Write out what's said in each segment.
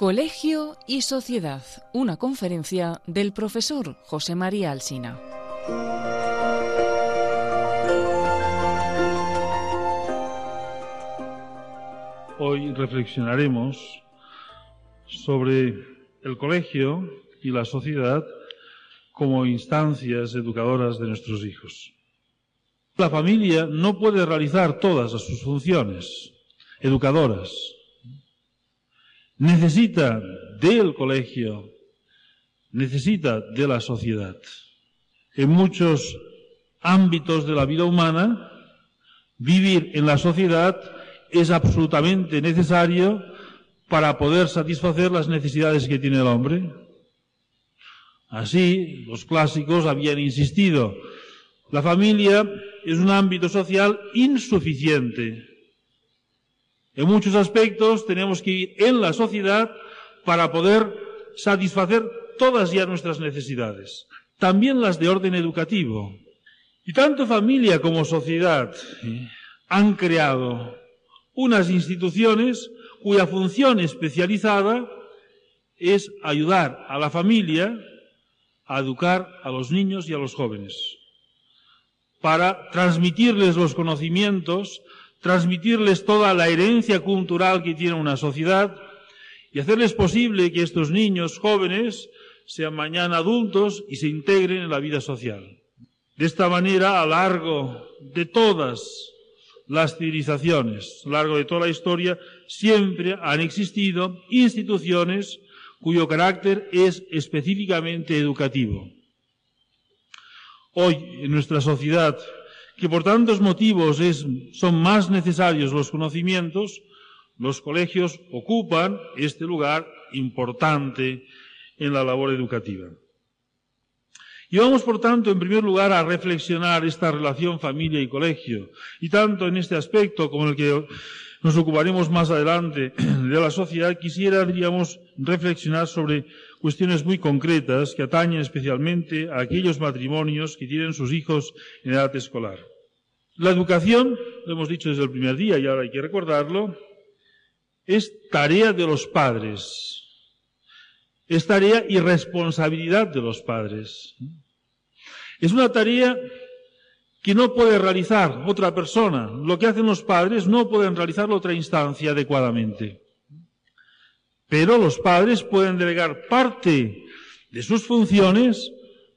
Colegio y Sociedad, una conferencia del profesor José María Alsina. Hoy reflexionaremos sobre el colegio y la sociedad como instancias educadoras de nuestros hijos. La familia no puede realizar todas sus funciones educadoras. Necesita del colegio, necesita de la sociedad. En muchos ámbitos de la vida humana, vivir en la sociedad es absolutamente necesario para poder satisfacer las necesidades que tiene el hombre. Así, los clásicos habían insistido, la familia es un ámbito social insuficiente. En muchos aspectos tenemos que ir en la sociedad para poder satisfacer todas ya nuestras necesidades, también las de orden educativo. Y tanto familia como sociedad ¿eh? han creado unas instituciones cuya función especializada es ayudar a la familia a educar a los niños y a los jóvenes, para transmitirles los conocimientos, transmitirles toda la herencia cultural que tiene una sociedad y hacerles posible que estos niños jóvenes sean mañana adultos y se integren en la vida social. De esta manera, a largo de todas las civilizaciones, a lo largo de toda la historia, siempre han existido instituciones cuyo carácter es específicamente educativo. Hoy, en nuestra sociedad, que por tantos motivos son más necesarios los conocimientos, los colegios ocupan este lugar importante en la labor educativa. Y vamos, por tanto, en primer lugar, a reflexionar esta relación familia y colegio, y tanto en este aspecto como en el que nos ocuparemos más adelante de la sociedad, quisiera, diríamos, reflexionar sobre cuestiones muy concretas que atañen especialmente a aquellos matrimonios que tienen sus hijos en edad escolar. La educación, lo hemos dicho desde el primer día y ahora hay que recordarlo, es tarea de los padres. Es tarea y responsabilidad de los padres. Es una tarea que no puede realizar otra persona. Lo que hacen los padres no pueden realizarlo otra instancia adecuadamente. Pero los padres pueden delegar parte de sus funciones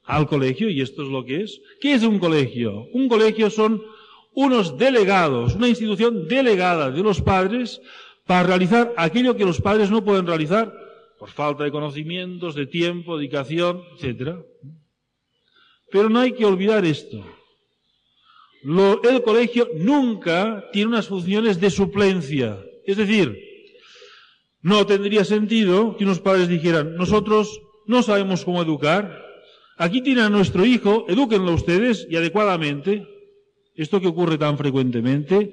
al colegio, y esto es lo que es. ¿Qué es un colegio? Un colegio son unos delegados, una institución delegada de los padres para realizar aquello que los padres no pueden realizar por falta de conocimientos, de tiempo, dedicación, etc. Pero no hay que olvidar esto el colegio nunca tiene unas funciones de suplencia. Es decir, no tendría sentido que unos padres dijeran, nosotros no sabemos cómo educar, aquí tienen a nuestro hijo, edúquenlo ustedes y adecuadamente. Esto que ocurre tan frecuentemente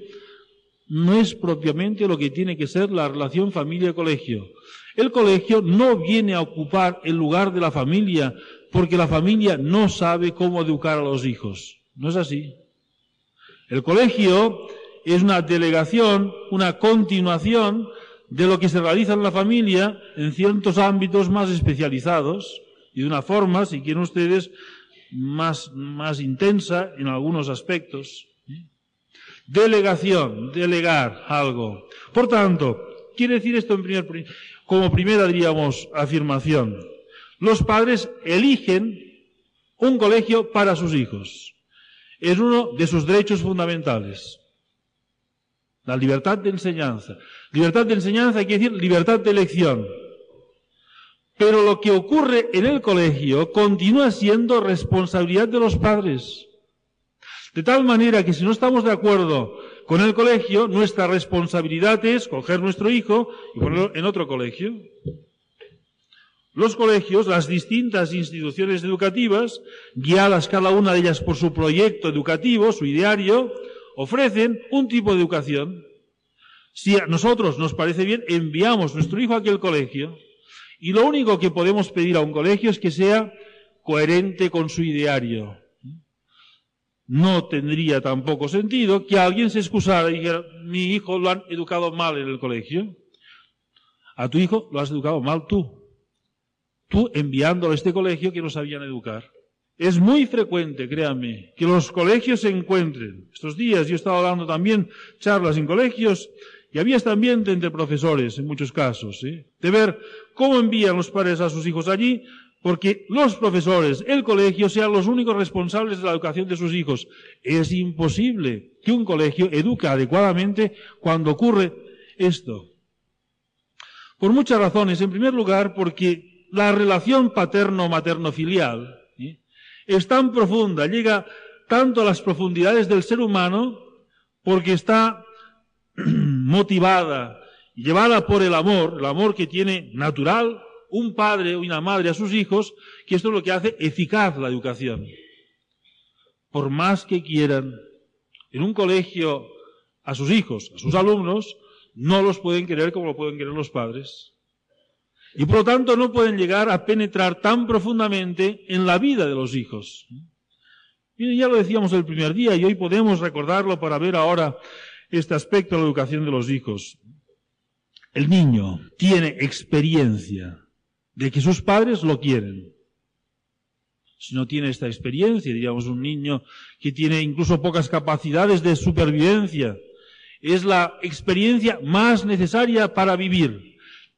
no es propiamente lo que tiene que ser la relación familia-colegio. El colegio no viene a ocupar el lugar de la familia porque la familia no sabe cómo educar a los hijos. No es así. El colegio es una delegación, una continuación de lo que se realiza en la familia en ciertos ámbitos más especializados y de una forma, si quieren ustedes, más, más intensa en algunos aspectos. Delegación, delegar algo. Por tanto, quiere decir esto en primer, como primera, diríamos, afirmación. Los padres eligen un colegio para sus hijos es uno de sus derechos fundamentales. La libertad de enseñanza. Libertad de enseñanza quiere decir libertad de elección. Pero lo que ocurre en el colegio continúa siendo responsabilidad de los padres. De tal manera que si no estamos de acuerdo con el colegio, nuestra responsabilidad es coger nuestro hijo y ponerlo en otro colegio. Los colegios, las distintas instituciones educativas, guiadas cada una de ellas por su proyecto educativo, su ideario, ofrecen un tipo de educación. Si a nosotros nos parece bien, enviamos nuestro hijo a aquel colegio y lo único que podemos pedir a un colegio es que sea coherente con su ideario. No tendría tampoco sentido que alguien se excusara y dijera, mi hijo lo han educado mal en el colegio. A tu hijo lo has educado mal tú. Tú enviándolo a este colegio que no sabían educar. Es muy frecuente, créanme, que los colegios se encuentren. Estos días yo he estado dando también charlas en colegios y había este ambiente entre profesores, en muchos casos, ¿eh? de ver cómo envían los padres a sus hijos allí, porque los profesores, el colegio, sean los únicos responsables de la educación de sus hijos. Es imposible que un colegio eduque adecuadamente cuando ocurre esto. Por muchas razones. En primer lugar, porque la relación paterno-materno-filial. Es tan profunda, llega tanto a las profundidades del ser humano, porque está motivada, llevada por el amor, el amor que tiene natural un padre o una madre a sus hijos, que esto es lo que hace eficaz la educación. Por más que quieran en un colegio a sus hijos, a sus alumnos, no los pueden querer como lo pueden querer los padres. Y por lo tanto no pueden llegar a penetrar tan profundamente en la vida de los hijos. Ya lo decíamos el primer día y hoy podemos recordarlo para ver ahora este aspecto de la educación de los hijos. El niño tiene experiencia de que sus padres lo quieren. Si no tiene esta experiencia, diríamos un niño que tiene incluso pocas capacidades de supervivencia, es la experiencia más necesaria para vivir.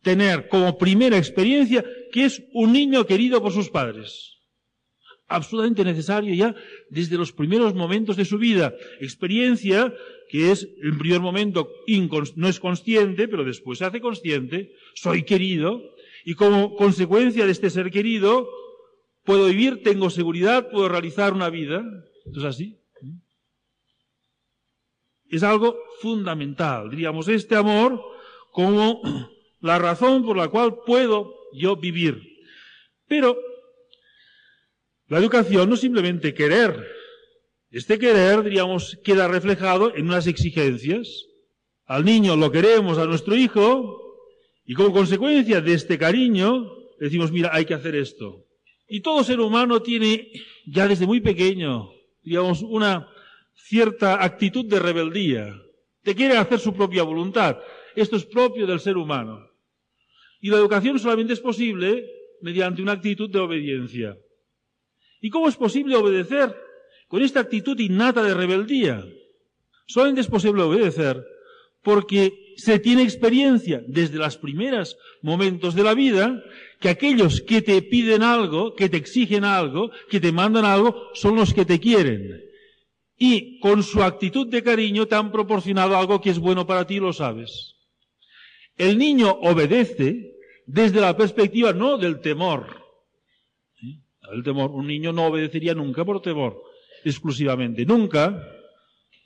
Tener como primera experiencia que es un niño querido por sus padres absolutamente necesario ya desde los primeros momentos de su vida. Experiencia que es, en primer momento, no es consciente, pero después se hace consciente, soy querido, y como consecuencia de este ser querido, puedo vivir, tengo seguridad, puedo realizar una vida. ¿Es así? Es algo fundamental, diríamos, este amor como la razón por la cual puedo yo vivir. Pero la educación no es simplemente querer. Este querer, diríamos, queda reflejado en unas exigencias. Al niño lo queremos, a nuestro hijo, y como consecuencia de este cariño, decimos, mira, hay que hacer esto. Y todo ser humano tiene, ya desde muy pequeño, digamos, una cierta actitud de rebeldía. Te quiere hacer su propia voluntad. Esto es propio del ser humano. Y la educación solamente es posible mediante una actitud de obediencia. ¿Y cómo es posible obedecer con esta actitud innata de rebeldía? Solamente es posible obedecer porque se tiene experiencia desde los primeros momentos de la vida que aquellos que te piden algo, que te exigen algo, que te mandan algo, son los que te quieren. Y con su actitud de cariño te han proporcionado algo que es bueno para ti, lo sabes. El niño obedece desde la perspectiva no del temor, el temor. Un niño no obedecería nunca por temor, exclusivamente, nunca.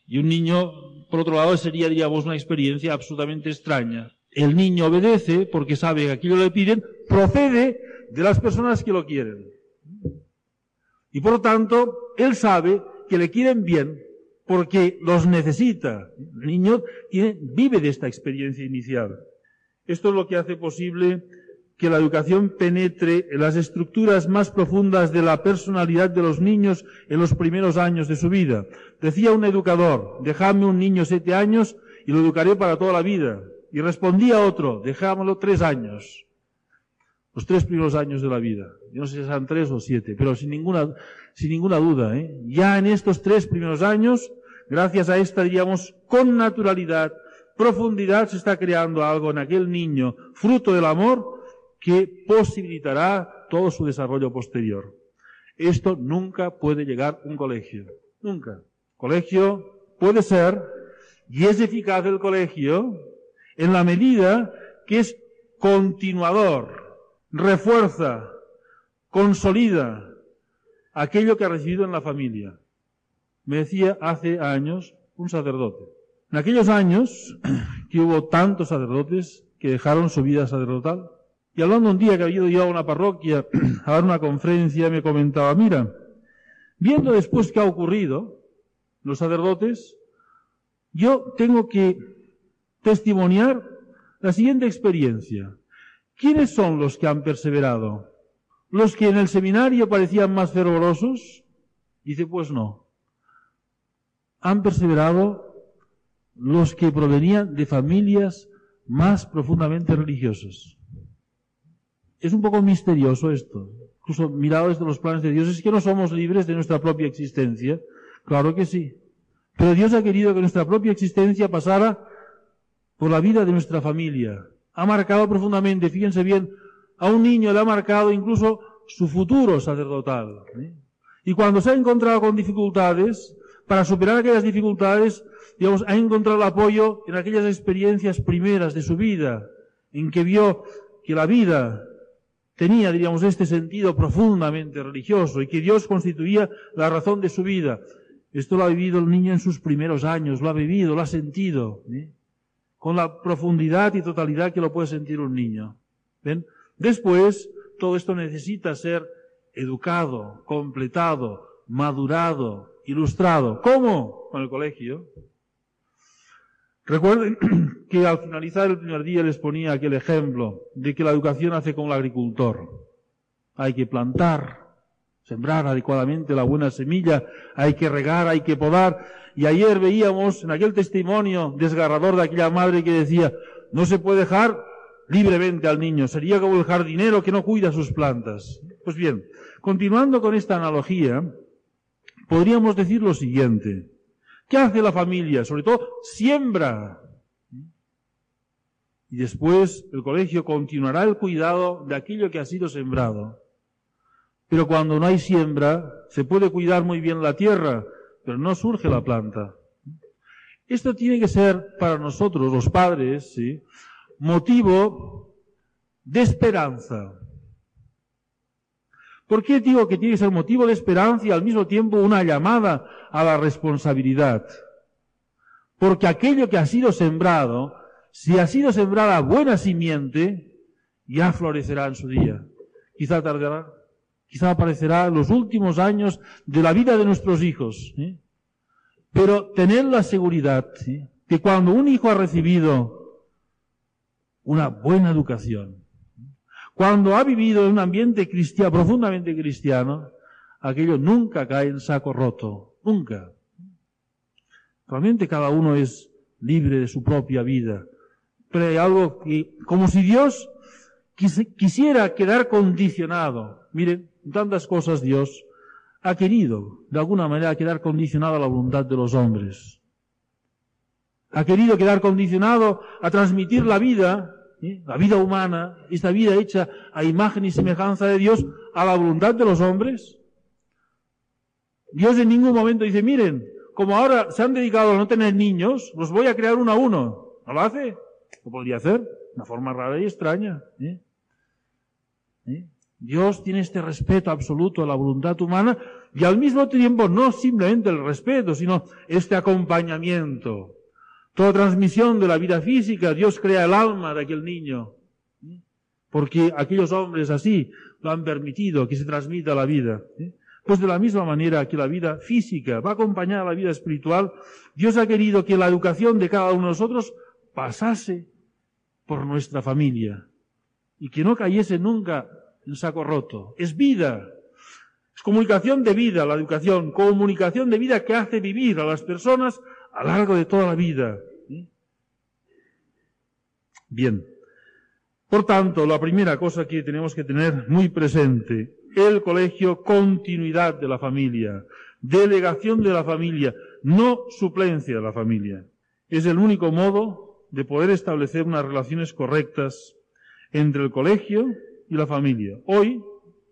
Y un niño, por otro lado, sería, digamos, una experiencia absolutamente extraña. El niño obedece porque sabe que aquello le piden, procede de las personas que lo quieren. Y por lo tanto, él sabe que le quieren bien porque los necesita. El niño tiene, vive de esta experiencia inicial. Esto es lo que hace posible que la educación penetre en las estructuras más profundas de la personalidad de los niños en los primeros años de su vida. Decía un educador, dejadme un niño siete años y lo educaré para toda la vida. Y respondía otro, dejámoslo tres años. Los tres primeros años de la vida. Yo no sé si sean tres o siete, pero sin ninguna, sin ninguna duda, ¿eh? Ya en estos tres primeros años, gracias a esta, diríamos, con naturalidad, profundidad, se está creando algo en aquel niño, fruto del amor, que posibilitará todo su desarrollo posterior. Esto nunca puede llegar a un colegio. Nunca. Colegio puede ser, y es eficaz el colegio, en la medida que es continuador, refuerza, consolida aquello que ha recibido en la familia. Me decía hace años un sacerdote. En aquellos años que hubo tantos sacerdotes que dejaron su vida sacerdotal, y hablando un día que había ido yo a una parroquia a dar una conferencia, me comentaba, mira, viendo después qué ha ocurrido, los sacerdotes, yo tengo que testimoniar la siguiente experiencia. ¿Quiénes son los que han perseverado? ¿Los que en el seminario parecían más fervorosos? Dice, pues no. Han perseverado los que provenían de familias más profundamente religiosas. Es un poco misterioso esto. Incluso mirado desde los planes de Dios, es que no somos libres de nuestra propia existencia. Claro que sí. Pero Dios ha querido que nuestra propia existencia pasara por la vida de nuestra familia. Ha marcado profundamente, fíjense bien, a un niño le ha marcado incluso su futuro sacerdotal. ¿eh? Y cuando se ha encontrado con dificultades, para superar aquellas dificultades, digamos, ha encontrado apoyo en aquellas experiencias primeras de su vida, en que vio que la vida tenía, diríamos, este sentido profundamente religioso y que Dios constituía la razón de su vida. Esto lo ha vivido el niño en sus primeros años, lo ha vivido, lo ha sentido, ¿eh? con la profundidad y totalidad que lo puede sentir un niño. ¿Ven? Después, todo esto necesita ser educado, completado, madurado, ilustrado. ¿Cómo? Con el colegio. Recuerden que al finalizar el primer día les ponía aquel ejemplo de que la educación hace como el agricultor. Hay que plantar, sembrar adecuadamente la buena semilla, hay que regar, hay que podar. Y ayer veíamos en aquel testimonio desgarrador de aquella madre que decía, no se puede dejar libremente al niño, sería como el jardinero que no cuida sus plantas. Pues bien, continuando con esta analogía, podríamos decir lo siguiente. ¿Qué hace la familia? Sobre todo, siembra. Y después el colegio continuará el cuidado de aquello que ha sido sembrado. Pero cuando no hay siembra, se puede cuidar muy bien la tierra, pero no surge la planta. Esto tiene que ser para nosotros, los padres, ¿sí? motivo de esperanza. ¿Por qué digo que tiene que ser motivo de esperanza y al mismo tiempo una llamada a la responsabilidad? Porque aquello que ha sido sembrado, si ha sido sembrada buena simiente, ya florecerá en su día. Quizá tardará, quizá aparecerá en los últimos años de la vida de nuestros hijos. ¿eh? Pero tener la seguridad que cuando un hijo ha recibido una buena educación, cuando ha vivido en un ambiente cristiano, profundamente cristiano, aquello nunca cae en saco roto, nunca. Realmente cada uno es libre de su propia vida. Pero hay algo que, como si Dios quisiera quedar condicionado. Miren, tantas cosas Dios ha querido, de alguna manera, quedar condicionado a la voluntad de los hombres. Ha querido quedar condicionado a transmitir la vida ¿eh? la vida humana, esta vida hecha a imagen y semejanza de Dios, a la voluntad de los hombres. Dios en ningún momento dice, miren, como ahora se han dedicado a no tener niños, los voy a crear uno a uno. ¿No lo hace? Lo podría hacer, una forma rara y extraña. ¿eh? ¿Eh? Dios tiene este respeto absoluto a la voluntad humana y al mismo tiempo no simplemente el respeto, sino este acompañamiento. Toda transmisión de la vida física, Dios crea el alma de aquel niño. Porque aquellos hombres así lo han permitido, que se transmita la vida. Pues de la misma manera que la vida física va acompañada a la vida espiritual, Dios ha querido que la educación de cada uno de nosotros pasase por nuestra familia y que no cayese nunca en saco roto. Es vida. Es comunicación de vida, la educación, comunicación de vida que hace vivir a las personas a lo largo de toda la vida. Bien. Por tanto, la primera cosa que tenemos que tener muy presente, el colegio, continuidad de la familia, delegación de la familia, no suplencia de la familia. Es el único modo de poder establecer unas relaciones correctas entre el colegio y la familia. Hoy, en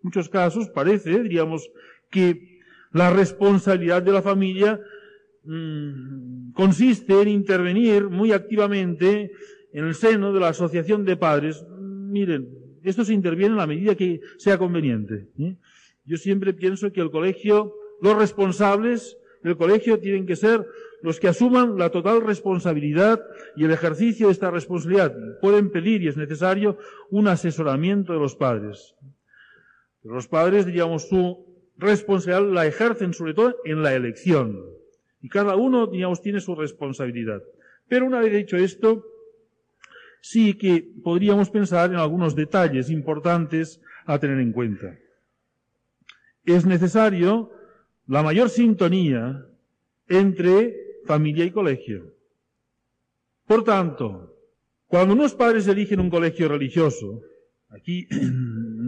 muchos casos, parece, diríamos, que la responsabilidad de la familia mmm, consiste en intervenir muy activamente en el seno de la asociación de padres, miren, esto se interviene en medida que sea conveniente. Yo siempre pienso que el colegio, los responsables del colegio tienen que ser los que asuman la total responsabilidad y el ejercicio de esta responsabilidad. Pueden pedir, y es necesario, un asesoramiento de los padres. los padres, diríamos, su responsabilidad la ejercen sobre todo en la elección. Y cada uno, digamos, tiene su responsabilidad. Pero una vez dicho esto, sí que podríamos pensar en algunos detalles importantes a tener en cuenta. Es necesario la mayor sintonía entre familia y colegio. Por tanto, Cuando unos padres eligen un colegio religioso, aquí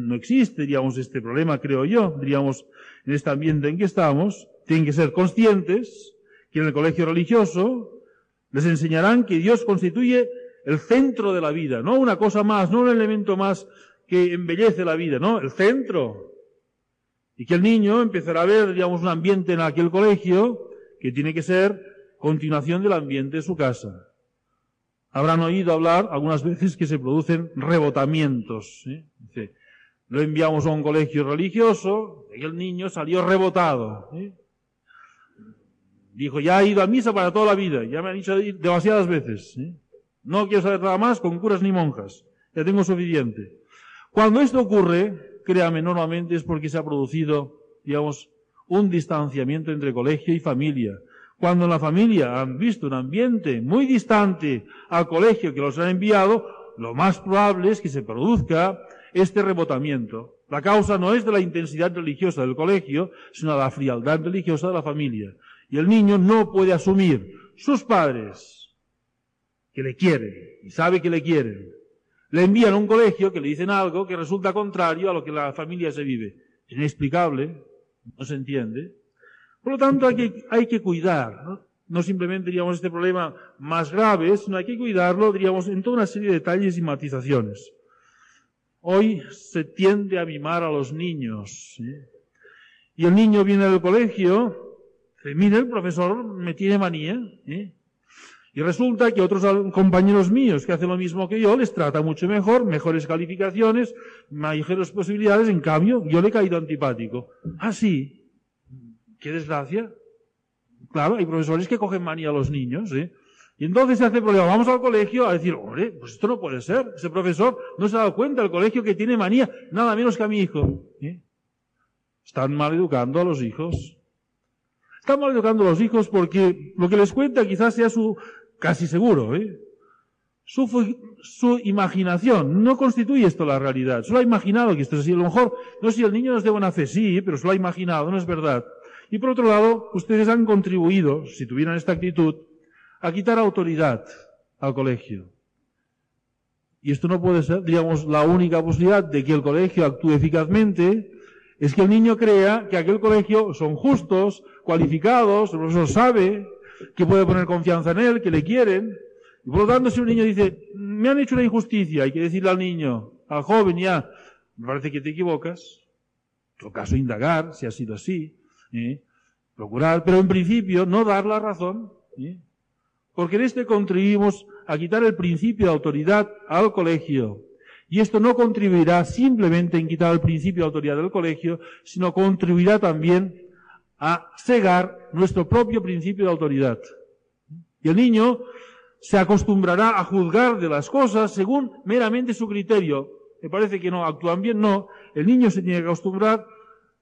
no existe, diríamos, este problema, creo yo, diríamos, en este ambiente en que estamos, tienen que ser conscientes que en el colegio religioso les enseñarán que Dios constituye el centro de la vida, no una cosa más, no un elemento más que embellece la vida, no, el centro. Y que el niño empezará a ver, digamos, un ambiente en aquel colegio que tiene que ser continuación del ambiente de su casa. Habrán oído hablar algunas veces que se producen rebotamientos. Dice, lo enviamos a un colegio religioso y el niño salió rebotado. Dijo, ya ha ido a misa para toda la vida, ya me han dicho demasiadas veces. No quiero saber nada más con curas ni monjas, ya tengo suficiente. Cuando esto ocurre, créame, normalmente es porque se ha producido, digamos, un distanciamiento entre colegio y familia. Cuando en la familia han visto un ambiente muy distante al colegio que los ha enviado, lo más probable es que se produzca este rebotamiento. La causa no es de la intensidad religiosa del colegio, sino de la frialdad religiosa de la familia. Y el niño no puede asumir sus padres, que le quieren, y sabe que le quieren, le envían a un colegio que le dicen algo que resulta contrario a lo que la familia se vive. Inexplicable, no se entiende. Por lo tanto, hay que, hay que cuidar, ¿no? simplemente, diríamos, este problema más grave, sino hay que cuidarlo, diríamos, en toda una serie de detalles y matizaciones. Hoy se tiende a mimar a los niños. Y el niño viene del colegio, mire, el profesor me tiene manía. ¿eh? Y resulta que otros compañeros míos que hacen lo mismo que yo les trata mucho mejor, mejores calificaciones, mayores posibilidades, en cambio yo le he caído antipático. Ah, sí. Qué desgracia. Claro, hay profesores que cogen manía a los niños, ¿eh? Y entonces se hace problema. Vamos al colegio a decir, hombre, pues esto no puede ser. Ese profesor no se ha dado cuenta, el colegio que tiene manía, nada menos que a mi hijo. ¿eh? Están mal educando a los hijos. Están mal educando a los hijos porque lo que les cuenta quizás sea su, casi seguro, ¿eh? Su, su imaginación no constituye esto la realidad. Solo ha imaginado que esto es así. A lo mejor, no sé si el niño no es de buena fe, sí, pero solo ha imaginado, no es verdad. Y por otro lado, ustedes han contribuido, si tuvieran esta actitud, a quitar autoridad al colegio. Y esto no puede ser, digamos, la única posibilidad de que el colegio actúe eficazmente, es que el niño crea que aquel colegio son justos, cualificados, el profesor sabe que puede poner confianza en él, que le quieren. Y por lo tanto, si un niño dice, me han hecho una injusticia, hay que decirle al niño, al joven ya, me parece que te equivocas. En todo caso, indagar si ha sido así. ¿eh? Procurar, pero en principio no dar la razón. ¿eh? Porque en este contribuimos a quitar el principio de autoridad al colegio. Y esto no contribuirá simplemente en quitar el principio de autoridad del colegio, sino contribuirá también a cegar nuestro propio principio de autoridad. Y el niño se acostumbrará a juzgar de las cosas según meramente su criterio. Me parece que no actúan bien, no. El niño se tiene que acostumbrar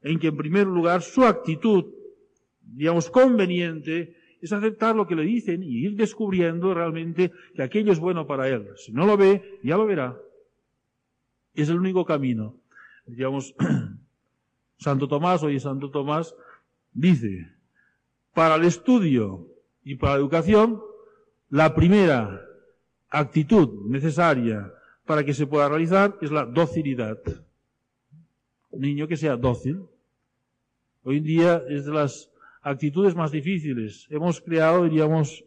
en que en primer lugar su actitud, digamos, conveniente, es aceptar lo que le dicen y ir descubriendo realmente que aquello es bueno para él. Si no lo ve, ya lo verá. Es el único camino. Digamos, Santo Tomás, oye, Santo Tomás dice, para el estudio y para la educación, la primera actitud necesaria para que se pueda realizar es la docilidad. Un niño que sea dócil. Hoy en día es de las actitudes más difíciles. Hemos creado, diríamos,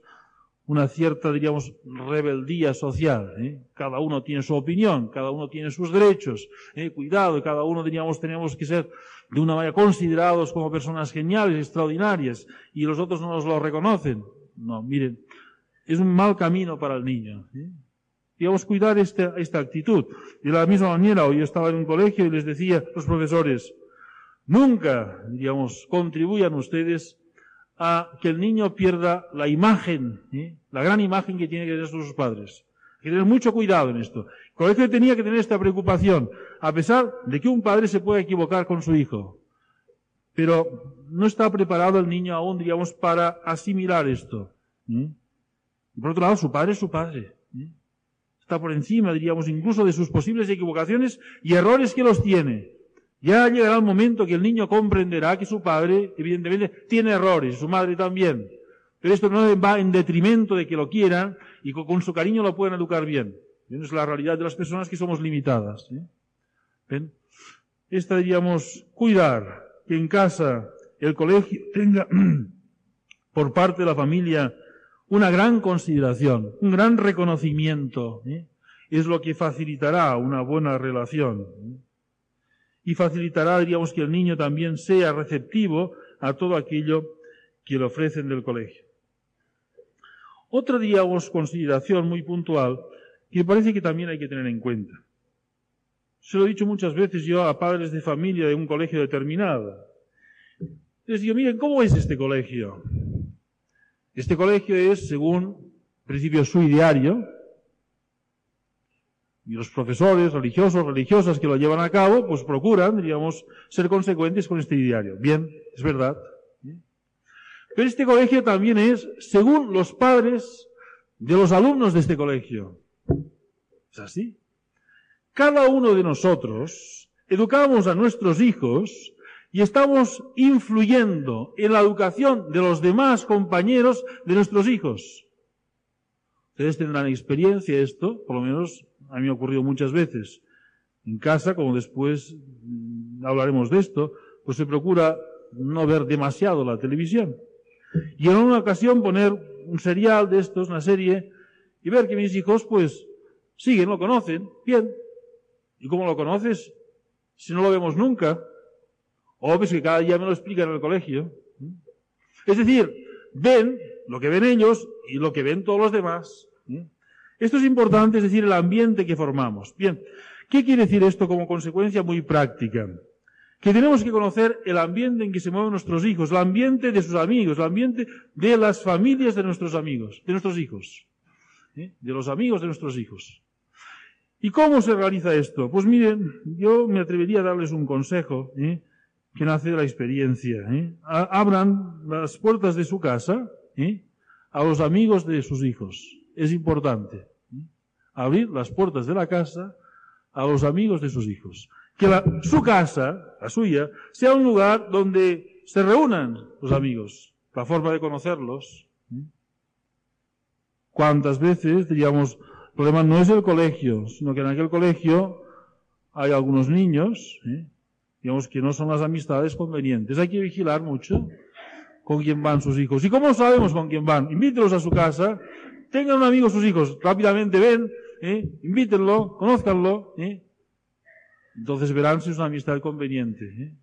una cierta, diríamos, rebeldía social. ¿eh? Cada uno tiene su opinión, cada uno tiene sus derechos. ¿eh? Cuidado, cada uno, diríamos, tenemos que ser de una manera considerados como personas geniales, extraordinarias, y los otros no nos lo reconocen. No, miren, es un mal camino para el niño. ¿eh? Digamos, cuidar esta, esta actitud. De la misma manera, hoy estaba en un colegio y les decía los profesores, Nunca, digamos, contribuyan ustedes a que el niño pierda la imagen, ¿eh? la gran imagen que tiene que tener sus padres. Hay que tener mucho cuidado en esto. El colegio tenía que tener esta preocupación, a pesar de que un padre se puede equivocar con su hijo. Pero no está preparado el niño aún, digamos, para asimilar esto. ¿eh? Por otro lado, su padre es su padre. ¿eh? Está por encima, diríamos, incluso de sus posibles equivocaciones y errores que los tiene. Ya llegará el momento que el niño comprenderá que su padre, evidentemente, tiene errores, su madre también. Pero esto no va en detrimento de que lo quieran y con su cariño lo puedan educar bien. Es la realidad de las personas que somos limitadas. ¿eh? Esta diríamos, cuidar que en casa el colegio tenga por parte de la familia una gran consideración, un gran reconocimiento. ¿eh? Es lo que facilitará una buena relación. ¿eh? Y facilitará, diríamos, que el niño también sea receptivo a todo aquello que le ofrecen del colegio. Otra, digamos, consideración muy puntual que parece que también hay que tener en cuenta. Se lo he dicho muchas veces yo a padres de familia de un colegio determinado. Les digo, miren, ¿cómo es este colegio? Este colegio es, según principio su diario, y los profesores religiosos, religiosas que lo llevan a cabo, pues procuran, digamos, ser consecuentes con este diario. Bien, es verdad. Pero este colegio también es según los padres de los alumnos de este colegio. ¿Es así? Cada uno de nosotros educamos a nuestros hijos y estamos influyendo en la educación de los demás compañeros de nuestros hijos. Ustedes tendrán experiencia esto, por lo menos a mí me ha ocurrido muchas veces. En casa, como después mm, hablaremos de esto, pues se procura no ver demasiado la televisión. Y en una ocasión poner un serial de estos, una serie, y ver que mis hijos, pues, siguen, lo conocen, bien. ¿Y cómo lo conoces? Si no lo vemos nunca. O ves que cada día me lo explican en el colegio. Es decir, ven lo que ven ellos y lo que ven todos los demás. Esto es importante, es decir, el ambiente que formamos. Bien, ¿qué quiere decir esto como consecuencia muy práctica? que tenemos que conocer el ambiente en que se mueven nuestros hijos, el ambiente de sus amigos, el ambiente de las familias de nuestros amigos, de nuestros hijos, ¿eh? de los amigos de nuestros hijos. ¿Y cómo se realiza esto? Pues miren, yo me atrevería a darles un consejo ¿eh? que nace de la experiencia. ¿eh? Abran las puertas de su casa a los amigos de sus hijos. Es importante. Abrir las puertas de la casa a los amigos de sus hijos que su casa, la suya, sea un lugar donde se reúnan los amigos, la forma de conocerlos. ¿Cuántas veces, diríamos, el problema no es el colegio, sino que en aquel colegio hay algunos niños, ¿eh? digamos, que no son las amistades convenientes. Hay que vigilar mucho con quién van sus hijos. ¿Y cómo sabemos con quién van? Invítelos a su casa, tengan un amigo sus hijos, rápidamente ven, ¿eh? invítenlo, conózcanlo, ¿eh? Entonces verán si es una amistad conveniente. ¿eh?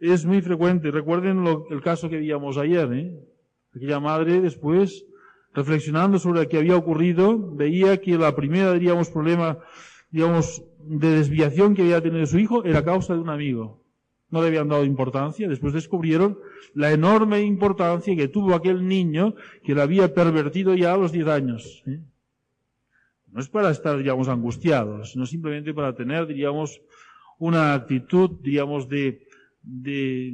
Es muy frecuente. Recuerden el caso que veíamos ayer. ¿eh? Aquella madre después, reflexionando sobre lo que había ocurrido, veía que la primera, diríamos, problema, digamos, de desviación que había tenido su hijo era causa de un amigo. No le habían dado importancia. Después descubrieron la enorme importancia que tuvo aquel niño que le había pervertido ya a los 10 años. ¿eh? No es para estar, digamos, angustiados, sino simplemente para tener, diríamos, una actitud, digamos, de, de,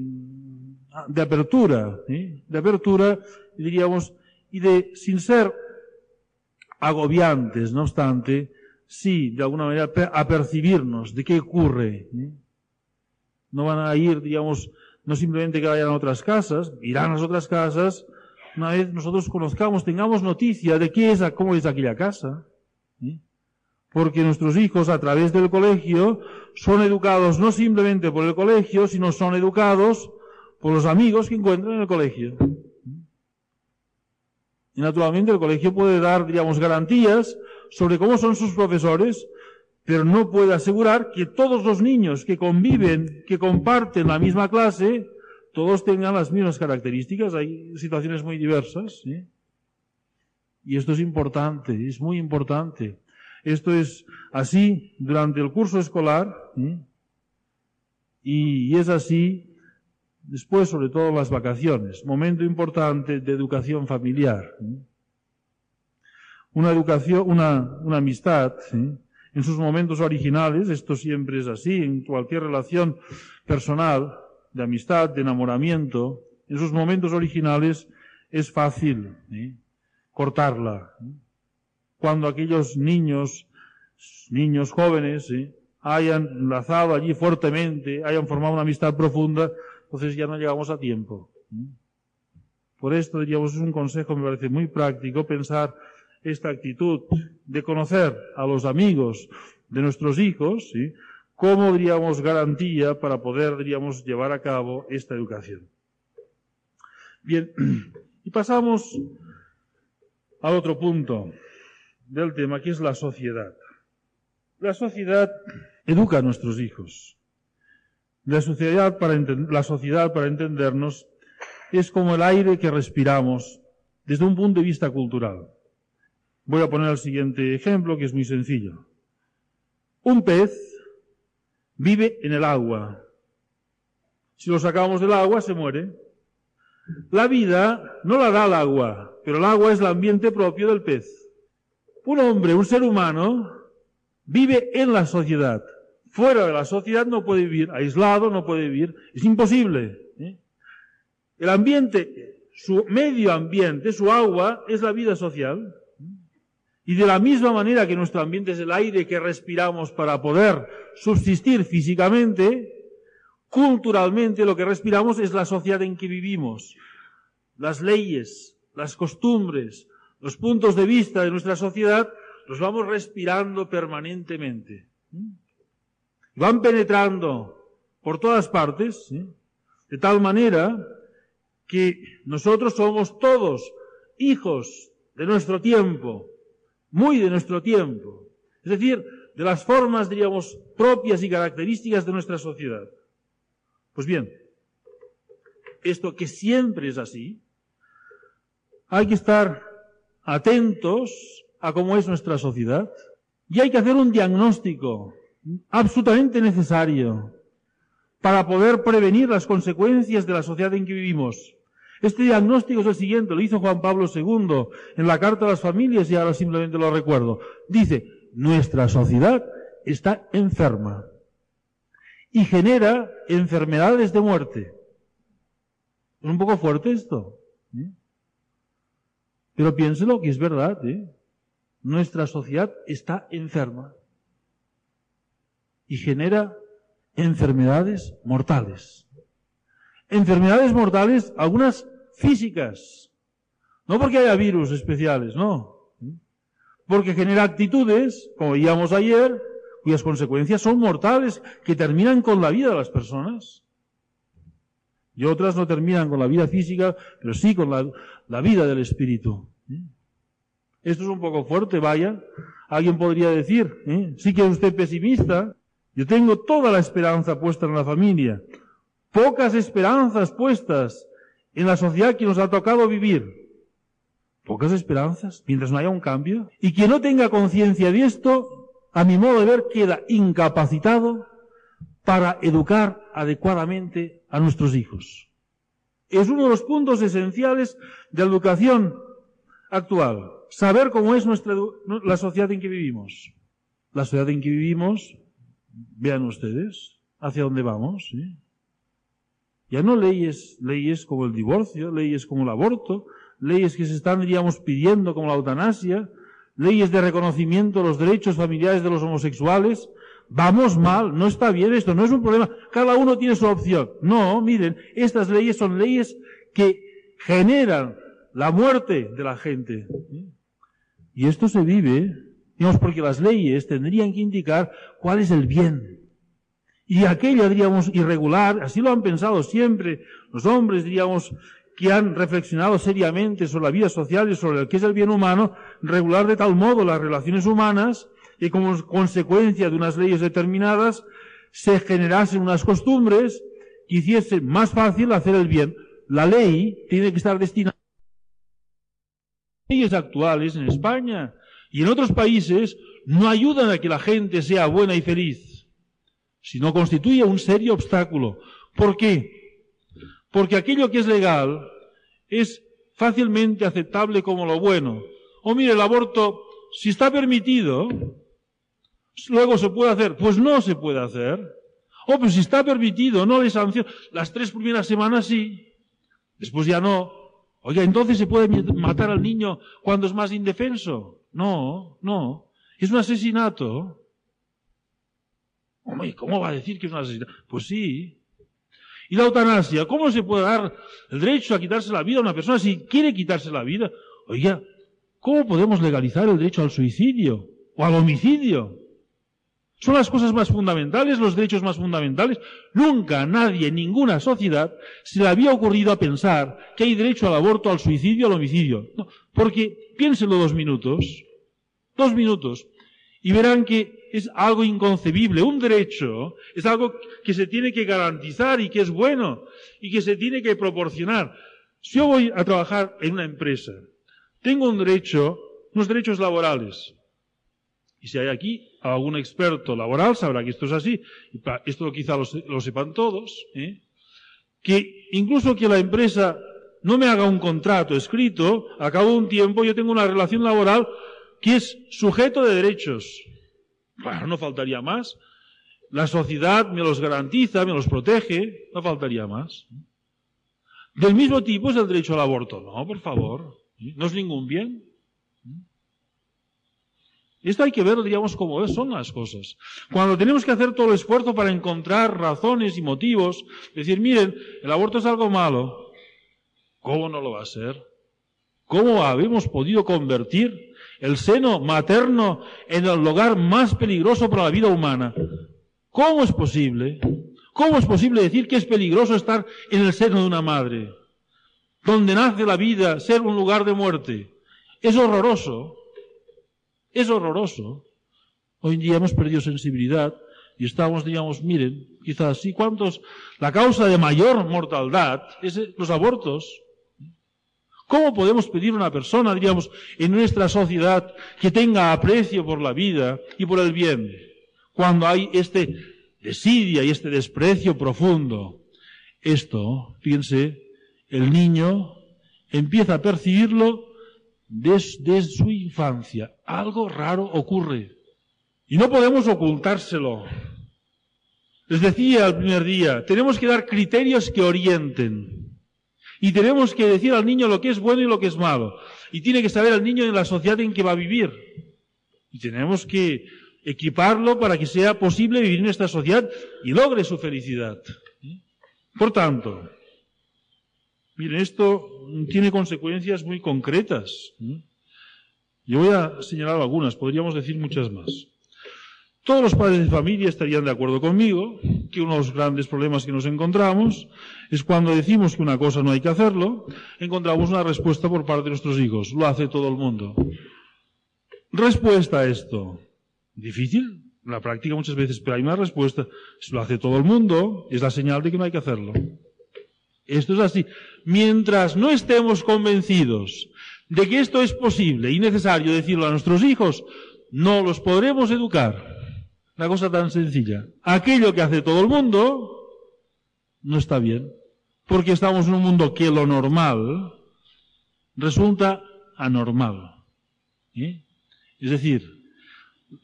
de apertura, ¿eh? de apertura, diríamos, y de, sin ser agobiantes, no obstante, sí, de alguna manera, apercibirnos de qué ocurre. ¿eh? No van a ir, digamos, no simplemente que vayan a otras casas, irán a las otras casas, una vez nosotros conozcamos, tengamos noticia de qué es, cómo es aquella casa. Porque nuestros hijos a través del colegio son educados no simplemente por el colegio, sino son educados por los amigos que encuentran en el colegio. Y naturalmente el colegio puede dar, digamos, garantías sobre cómo son sus profesores, pero no puede asegurar que todos los niños que conviven, que comparten la misma clase, todos tengan las mismas características. Hay situaciones muy diversas. Y esto es importante, es muy importante. Esto es así durante el curso escolar y es así después, sobre todo las vacaciones, momento importante de educación familiar. Una educación, una, una amistad, en sus momentos originales, esto siempre es así, en cualquier relación personal, de amistad, de enamoramiento, en sus momentos originales es fácil cortarla. Cuando aquellos niños, niños jóvenes, hayan enlazado allí fuertemente, hayan formado una amistad profunda, entonces ya no llegamos a tiempo. Por esto, diríamos, es un consejo, me parece muy práctico, pensar esta actitud de conocer a los amigos de nuestros hijos, ¿sí? ¿cómo diríamos garantía para poder, diríamos, llevar a cabo esta educación? Bien, y pasamos al otro punto del tema, que es la sociedad. La sociedad educa a nuestros hijos. La sociedad, para la sociedad, para entendernos, es como el aire que respiramos desde un punto de vista cultural. Voy a poner el siguiente ejemplo, que es muy sencillo. Un pez vive en el agua. Si lo sacamos del agua, se muere. La vida no la da el agua, pero el agua es el ambiente propio del pez. Un hombre, un ser humano, vive en la sociedad. Fuera de la sociedad no puede vivir, aislado no puede vivir, es imposible. ¿eh? El ambiente, su medio ambiente, su agua, es la vida social. Y de la misma manera que nuestro ambiente es el aire que respiramos para poder subsistir físicamente, culturalmente lo que respiramos es la sociedad en que vivimos. Las leyes, las costumbres, los puntos de vista de nuestra sociedad los vamos respirando permanentemente. Van penetrando por todas partes, de tal manera que nosotros somos todos hijos de nuestro tiempo, muy de nuestro tiempo. Es decir, de las formas, diríamos, propias y características de nuestra sociedad. Pues bien, esto que siempre es así, hay que estar atentos a cómo es nuestra sociedad y hay que hacer un diagnóstico absolutamente necesario para poder prevenir las consecuencias de la sociedad en que vivimos. Este diagnóstico es el siguiente, lo hizo Juan Pablo II en la Carta a las Familias y ahora simplemente lo recuerdo. Dice, nuestra sociedad está enferma y genera enfermedades de muerte. Es un poco fuerte esto. ¿eh? Pero piénselo que es verdad. ¿eh? Nuestra sociedad está enferma y genera enfermedades mortales enfermedades mortales, algunas físicas. No porque haya virus especiales, no. Porque genera actitudes, como veíamos ayer, cuyas consecuencias son mortales, que terminan con la vida de las personas. Y otras no terminan con la vida física, pero sí con la, vida del espíritu. Esto es un poco fuerte, vaya. Alguien podría decir, ¿eh? sí que es pesimista. Yo tengo toda la esperanza puesta en la familia pocas esperanzas puestas en la sociedad que nos ha tocado vivir. Pocas esperanzas, mientras no haya un cambio. Y quien no tenga conciencia de esto, a mi modo de ver, queda incapacitado para educar adecuadamente a nuestros hijos. Es uno de los puntos esenciales de la educación actual. Saber cómo es nuestra, la sociedad en que vivimos. La sociedad en que vivimos, vean ustedes, hacia dónde vamos. ¿sí? Ya no leyes, leyes como el divorcio, leyes como el aborto, leyes que se están, diríamos, pidiendo como la eutanasia, leyes de reconocimiento de los derechos familiares de los homosexuales. Vamos mal, no está bien esto, no es un problema. Cada uno tiene su opción. No, miren, estas leyes son leyes que generan la muerte de la gente. Y esto se vive, digamos, porque las leyes tendrían que indicar cuál es el bien y aquella, diríamos, irregular, así lo han pensado siempre los hombres, diríamos, que han reflexionado seriamente sobre la vida social y sobre lo que es el bien humano, regular de tal modo las relaciones humanas y como consecuencia de unas leyes determinadas se generasen unas costumbres que hiciesen más fácil hacer el bien. La ley tiene que estar destinada leyes actuales en España y en otros países no ayudan a que la gente sea buena y feliz sino constituye un serio obstáculo. ¿Por qué? Porque aquello que es legal es fácilmente aceptable como lo bueno. O mire, el aborto, si está permitido, luego se puede hacer. Pues no se puede hacer. O pues si está permitido, no le sanciona. Las tres primeras semanas sí, después ya no. Oiga, entonces se puede matar al niño cuando es más indefenso. No, no. Es un asesinato. ¿Cómo va a decir que es una asesinato? Pues sí. ¿Y la eutanasia? ¿Cómo se puede dar el derecho a quitarse la vida a una persona si quiere quitarse la vida? Oiga, ¿Cómo podemos legalizar el derecho al suicidio o al homicidio? Son las cosas más fundamentales, los derechos más fundamentales. Nunca nadie, en ninguna sociedad, se le había ocurrido a pensar que hay derecho al aborto, al suicidio, al homicidio. Porque piénselo dos minutos, dos minutos, y verán que es algo inconcebible. Un derecho es algo que se tiene que garantizar y que es bueno y que se tiene que proporcionar. Si yo voy a trabajar en una empresa, tengo un derecho, unos derechos laborales, y si hay aquí algún experto laboral, sabrá que esto es así. Esto quizá lo, lo sepan todos. ¿eh? Que incluso que la empresa no me haga un contrato escrito, a cabo de un tiempo yo tengo una relación laboral que es sujeto de derechos. Bueno, no faltaría más. La sociedad me los garantiza, me los protege, no faltaría más. Del mismo tipo es el derecho al aborto. No, por favor. No es ningún bien. Esto hay que ver, digamos, cómo son las cosas. Cuando tenemos que hacer todo el esfuerzo para encontrar razones y motivos, decir, miren, el aborto es algo malo, ¿cómo no lo va a ser? ¿Cómo habemos podido convertir el seno materno en el lugar más peligroso para la vida humana? ¿Cómo es posible? ¿Cómo es posible decir que es peligroso estar en el seno de una madre? Donde nace la vida, ser un lugar de muerte. Es horroroso. Es horroroso. Hoy en día hemos perdido sensibilidad y estamos, digamos, miren, quizás sí, ¿cuántos? La causa de mayor mortalidad es los abortos. ¿Cómo podemos pedir a una persona, diríamos, en nuestra sociedad que tenga aprecio por la vida y por el bien, cuando hay este desidia y este desprecio profundo? Esto, fíjense, el niño empieza a percibirlo desde su infancia. Algo raro ocurre. Y no podemos ocultárselo. Les decía el primer día, tenemos que dar criterios que orienten. Y tenemos que decir al niño lo que es bueno y lo que es malo. Y tiene que saber el niño en la sociedad en que va a vivir. Y tenemos que equiparlo para que sea posible vivir en esta sociedad y logre su felicidad. Por tanto, Miren, esto tiene consecuencias muy concretas. Yo voy a señalar algunas, podríamos decir muchas más. Todos los padres de familia estarían de acuerdo conmigo que uno de los grandes problemas que nos encontramos es cuando decimos que una cosa no hay que hacerlo, encontramos una respuesta por parte de nuestros hijos. Lo hace todo el mundo. Respuesta a esto. Difícil. En la práctica muchas veces, pero hay una respuesta. Si lo hace todo el mundo, es la señal de que no hay que hacerlo. Esto es así. Mientras no estemos convencidos de que esto es posible y necesario decirlo a nuestros hijos, no los podremos educar. Una cosa tan sencilla. Aquello que hace todo el mundo no está bien. Porque estamos en un mundo que lo normal resulta anormal. ¿Eh? Es decir,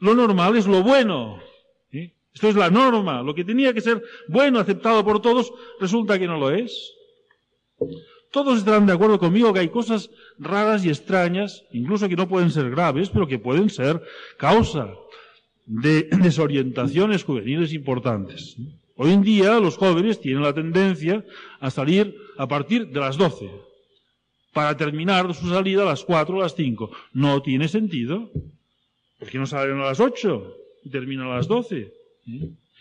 lo normal es lo bueno. ¿Eh? Esto es la norma. Lo que tenía que ser bueno, aceptado por todos, resulta que no lo es. Todos estarán de acuerdo conmigo que hay cosas raras y extrañas, incluso que no pueden ser graves, pero que pueden ser causa de desorientaciones juveniles importantes. Hoy en día los jóvenes tienen la tendencia a salir a partir de las 12, para terminar su salida a las 4 o las 5. No tiene sentido, porque no salen a las 8 y terminan a las 12.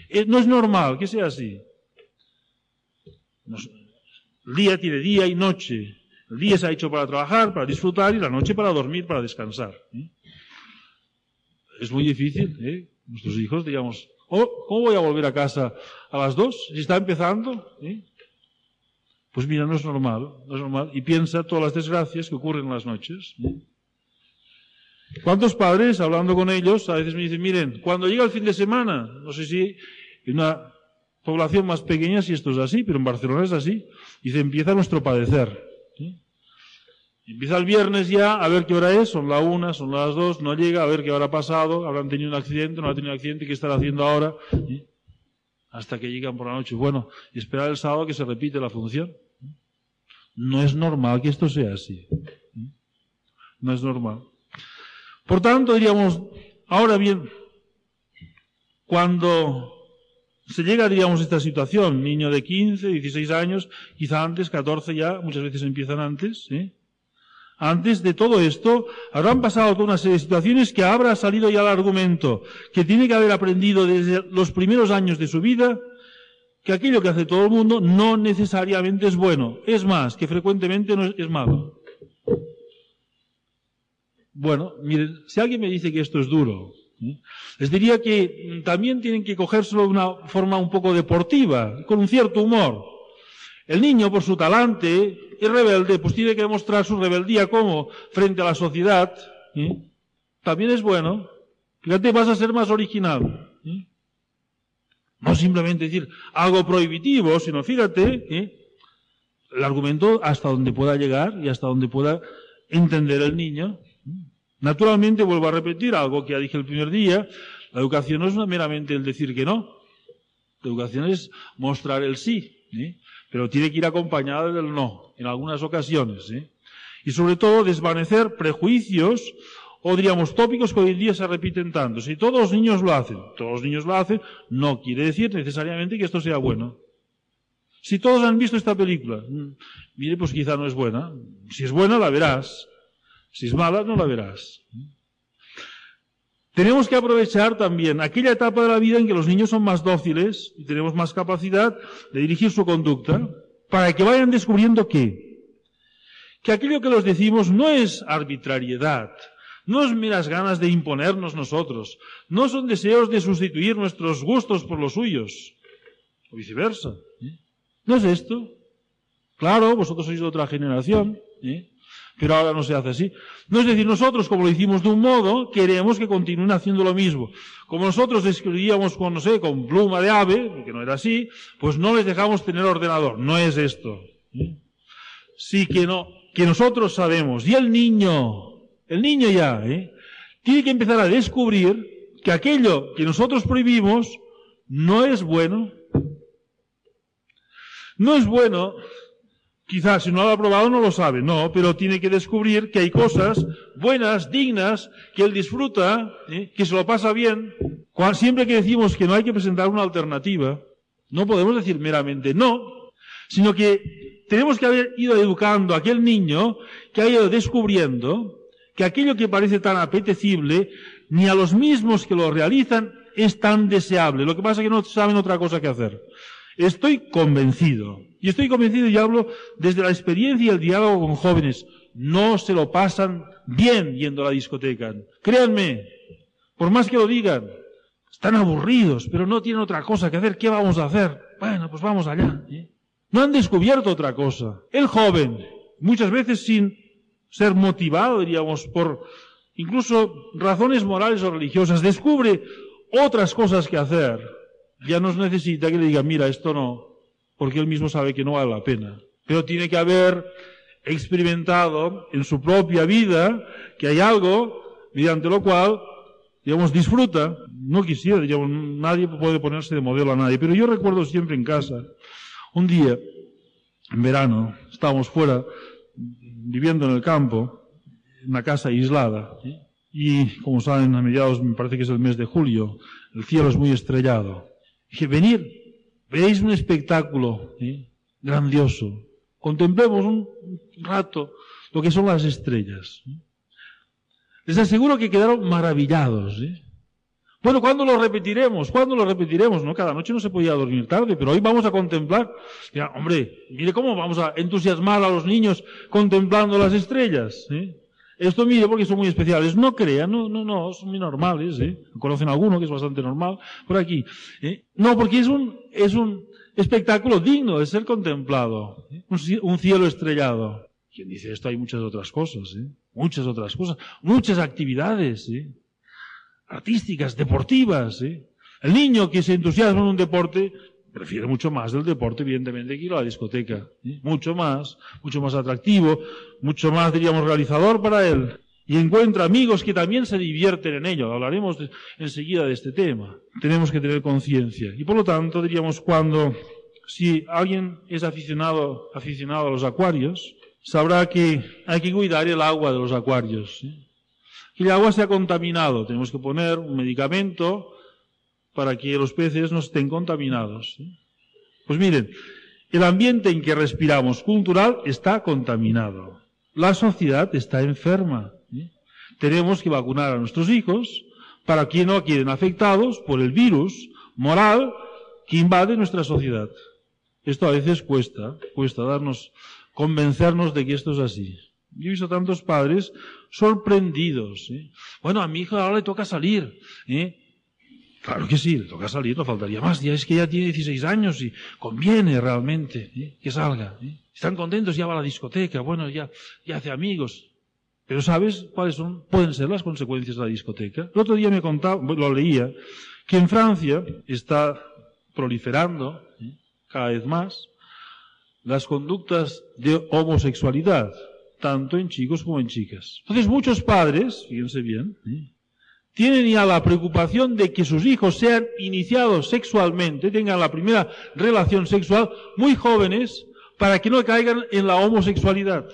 ¿Eh? No es normal que sea así. El día tiene día y noche. El día se ha hecho para trabajar, para disfrutar y la noche para dormir, para descansar. ¿eh? Es muy difícil, ¿eh? Nuestros hijos, digamos, ¿cómo voy a volver a casa a las dos? Si está empezando. Pues mira, no es normal, no es normal. Y piensa todas las desgracias que ocurren en las noches. ¿Cuántos padres, hablando con ellos, a veces me dicen, miren, cuando llega el fin de semana, no sé si en una población más pequeña si esto es así, pero en Barcelona es así, se empieza nuestro padecer. Empieza el viernes ya, a ver qué hora es, son la una, son las dos, no llega, a ver qué hora ha pasado, habrán tenido un accidente, no han tenido un accidente, qué están haciendo ahora, hasta que llegan por la noche. Bueno, y esperar el sábado que se repite la función. No es normal que esto sea así. No es normal. Por tanto, diríamos, ahora bien, cuando se llega, diríamos, a esta situación, niño de 15, 16 años, quizá antes, 14 ya, muchas veces empiezan antes, ¿eh? Antes de todo esto, habrán pasado toda una serie de situaciones que habrá salido ya el argumento que tiene que haber aprendido desde los primeros años de su vida que aquello que hace todo el mundo no necesariamente es bueno. Es más, que frecuentemente no es, malo. Bueno, miren, si alguien me dice que esto es duro, ¿eh? les diría que también tienen que cogérselo de una forma un poco deportiva, con un cierto humor. El niño, por su talante, es rebelde, pues tiene que demostrar su rebeldía como frente a la sociedad. También es bueno. Fíjate, vas a ser más original. No simplemente decir algo prohibitivo, sino fíjate, el argumento hasta donde pueda llegar y hasta donde pueda entender el niño. Naturalmente, vuelvo a repetir algo que ya dije el primer día, la educación no es meramente el decir que no. La educación es mostrar el sí. Pero tiene que ir acompañada del no, en algunas ocasiones. ¿eh? Y sobre todo, desvanecer prejuicios o diríamos tópicos que hoy en día se repiten tanto. Si todos los niños lo hacen, todos los niños lo hacen, no quiere decir necesariamente que esto sea bueno. Si todos han visto esta película, mm, mire, pues quizá no es buena. Si es buena, la verás. Si es mala, no la verás. Tenemos que aprovechar también aquella etapa de la vida en que los niños son más dóciles y tenemos más capacidad de dirigir su conducta para que vayan descubriendo que, que aquello que los decimos no es arbitrariedad, no es miras ganas de imponernos nosotros, no son deseos de sustituir nuestros gustos por los suyos, o viceversa. ¿eh? ¿No es esto? Claro, vosotros sois de otra generación, ¿eh? Pero ahora no se hace así. No es decir, nosotros, como lo hicimos de un modo, queremos que continúen haciendo lo mismo. Como nosotros escribíamos con, no sé, con pluma de ave, que no era así, pues no les dejamos tener ordenador. No es esto. ¿eh? Sí que no, que nosotros sabemos. Y el niño, el niño ya, ¿eh? Tiene que empezar a descubrir que aquello que nosotros prohibimos no es bueno. No es bueno, quizás si no lo ha probado no lo sabe, no, pero tiene que descubrir que hay cosas buenas, dignas, que él disfruta, ¿eh? que se lo pasa bien. Siempre que decimos que no hay que presentar una alternativa, no podemos decir meramente no, sino que tenemos que haber ido educando a aquel niño que ha ido descubriendo que aquello que parece tan apetecible, ni a los mismos que lo realizan es tan deseable. Lo que pasa es que no saben otra cosa que hacer. Estoy convencido, y estoy convencido y hablo desde la experiencia y el diálogo con jóvenes, no se lo pasan bien yendo a la discoteca. Créanme, por más que lo digan, están aburridos, pero no tienen otra cosa que hacer. ¿Qué vamos a hacer? Bueno, pues vamos allá. ¿eh? No han descubierto otra cosa. El joven, muchas veces sin ser motivado, diríamos, por incluso razones morales o religiosas, descubre otras cosas que hacer, ya nos necesita que le diga, mira, esto no, porque él mismo sabe que no vale la pena. Pero tiene que haber experimentado en su propia vida que hay algo mediante lo cual, digamos, disfruta. No quisiera, digamos, nadie puede ponerse de modelo a nadie, pero yo recuerdo siempre en casa, un día, en verano, estábamos fuera, viviendo en el campo, en una casa aislada. Y, como saben, a mediados, me parece que es el mes de julio, el cielo es muy estrellado. Dije, venir, veis un espectáculo grandioso. Contemplemos un rato lo que son las estrellas. Les aseguro que quedaron maravillados. Bueno, ¿cuándo lo repetiremos? ¿Cuándo lo repetiremos? No, cada noche no se podía dormir tarde, pero hoy vamos a contemplar. Ya, hombre, mire cómo vamos a entusiasmar a los niños contemplando las estrellas. ¿eh? Esto mire porque son muy especiales. No crean, no, no, no, son muy normales. ¿eh? Conocen alguno que es bastante normal por aquí. ¿eh? No, porque es un, es un espectáculo digno de ser contemplado. ¿eh? Un, cielo estrellado. Quien dice esto hay muchas otras cosas, ¿eh? muchas otras cosas, muchas actividades. ¿eh? artísticas, deportivas. ¿eh? El niño que se entusiasma en un deporte prefiere mucho más del deporte, evidentemente, que ir a la discoteca. ¿eh? Mucho más, mucho más atractivo, mucho más, diríamos, realizador para él. Y encuentra amigos que también se divierten en ello. Hablaremos enseguida de este tema. Tenemos que tener conciencia. Y por lo tanto, diríamos, cuando, si alguien es aficionado, aficionado a los acuarios, sabrá que hay que cuidar el agua de los acuarios. ¿eh? que el agua se ha contaminado. Tenemos que poner un medicamento para que los peces no estén contaminados. Pues miren, el ambiente en que respiramos cultural está contaminado. La sociedad está enferma. Tenemos que vacunar a nuestros hijos para que no queden afectados por el virus moral que invade nuestra sociedad. Esto a veces cuesta, cuesta darnos, convencernos de que esto es así. Yo he visto tantos padres sorprendidos. Bueno, a mi hija ahora le toca salir. ¿eh? Claro que sí, le toca salir, no faltaría más. Ya es que ya tiene 16 años y conviene realmente ¿eh? que salga. ¿eh? Están contentos, ya va a la discoteca, bueno, ya, ya hace amigos. Pero ¿sabes cuáles son, pueden ser las consecuencias de la discoteca? El otro día me contaba, lo leía, que en Francia está proliferando ¿eh? cada vez más las conductas de homosexualidad, tanto en chicos como en chicas. Entonces muchos padres, fíjense bien. Tienen ya la preocupación de que sus hijos sean iniciados sexualmente, tengan la primera relación sexual muy jóvenes, para que no caigan en la homosexualidad.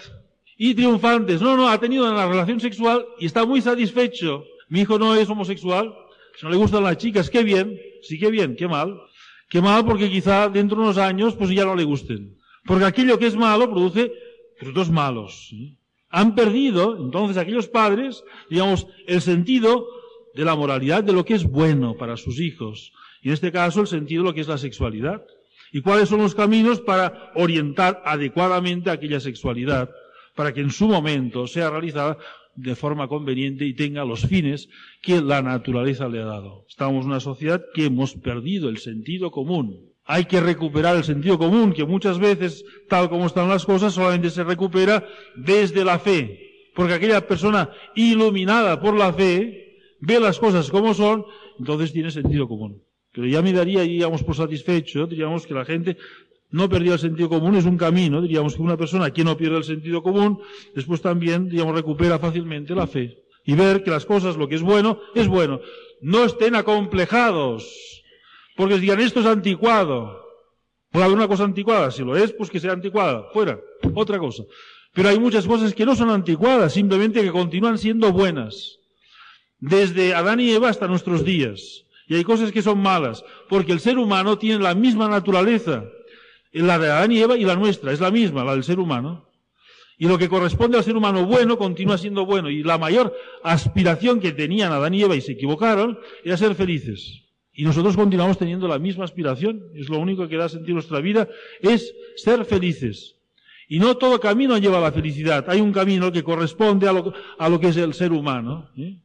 Y triunfantes, no, no, ha tenido una relación sexual y está muy satisfecho. Mi hijo no es homosexual, si no le gustan las chicas, qué bien, sí qué bien, qué mal. Qué mal porque quizá dentro de unos años pues ya no le gusten. Porque aquello que es malo produce frutos malos. Han perdido, entonces, aquellos padres, digamos, el sentido de la moralidad, de lo que es bueno para sus hijos. Y en este caso, el sentido de lo que es la sexualidad. Y cuáles son los caminos para orientar adecuadamente aquella sexualidad, para que en su momento sea realizada de forma conveniente y tenga los fines que la naturaleza le ha dado. Estamos en una sociedad que hemos perdido el sentido común. Hay que recuperar el sentido común, que muchas veces, tal como están las cosas, solamente se recupera desde la fe. Porque aquella persona iluminada por la fe ve las cosas como son, entonces tiene sentido común. Pero ya me daría, digamos, por satisfecho, diríamos que la gente no perdió el sentido común, es un camino, diríamos que una persona que no pierde el sentido común, después también, digamos, recupera fácilmente la fe. Y ver que las cosas, lo que es bueno, es bueno. No estén acomplejados. Porque digan, esto es anticuado. Puede haber una cosa anticuada, si lo es, pues que sea anticuada. Fuera. Otra cosa. Pero hay muchas cosas que no son anticuadas, simplemente que continúan siendo buenas. Desde Adán y Eva hasta nuestros días. Y hay cosas que son malas, porque el ser humano tiene la misma naturaleza la de Adán y Eva y la nuestra, es la misma, la del ser humano. Y lo que corresponde al ser humano bueno continúa siendo bueno. Y la mayor aspiración que tenían Adán y Eva y se equivocaron era ser felices. Y nosotros continuamos teniendo la misma aspiración. Es lo único que da sentido a nuestra vida, es ser felices. Y no todo camino lleva a la felicidad. Hay un camino que corresponde a lo, a lo que es el ser humano, ¿eh?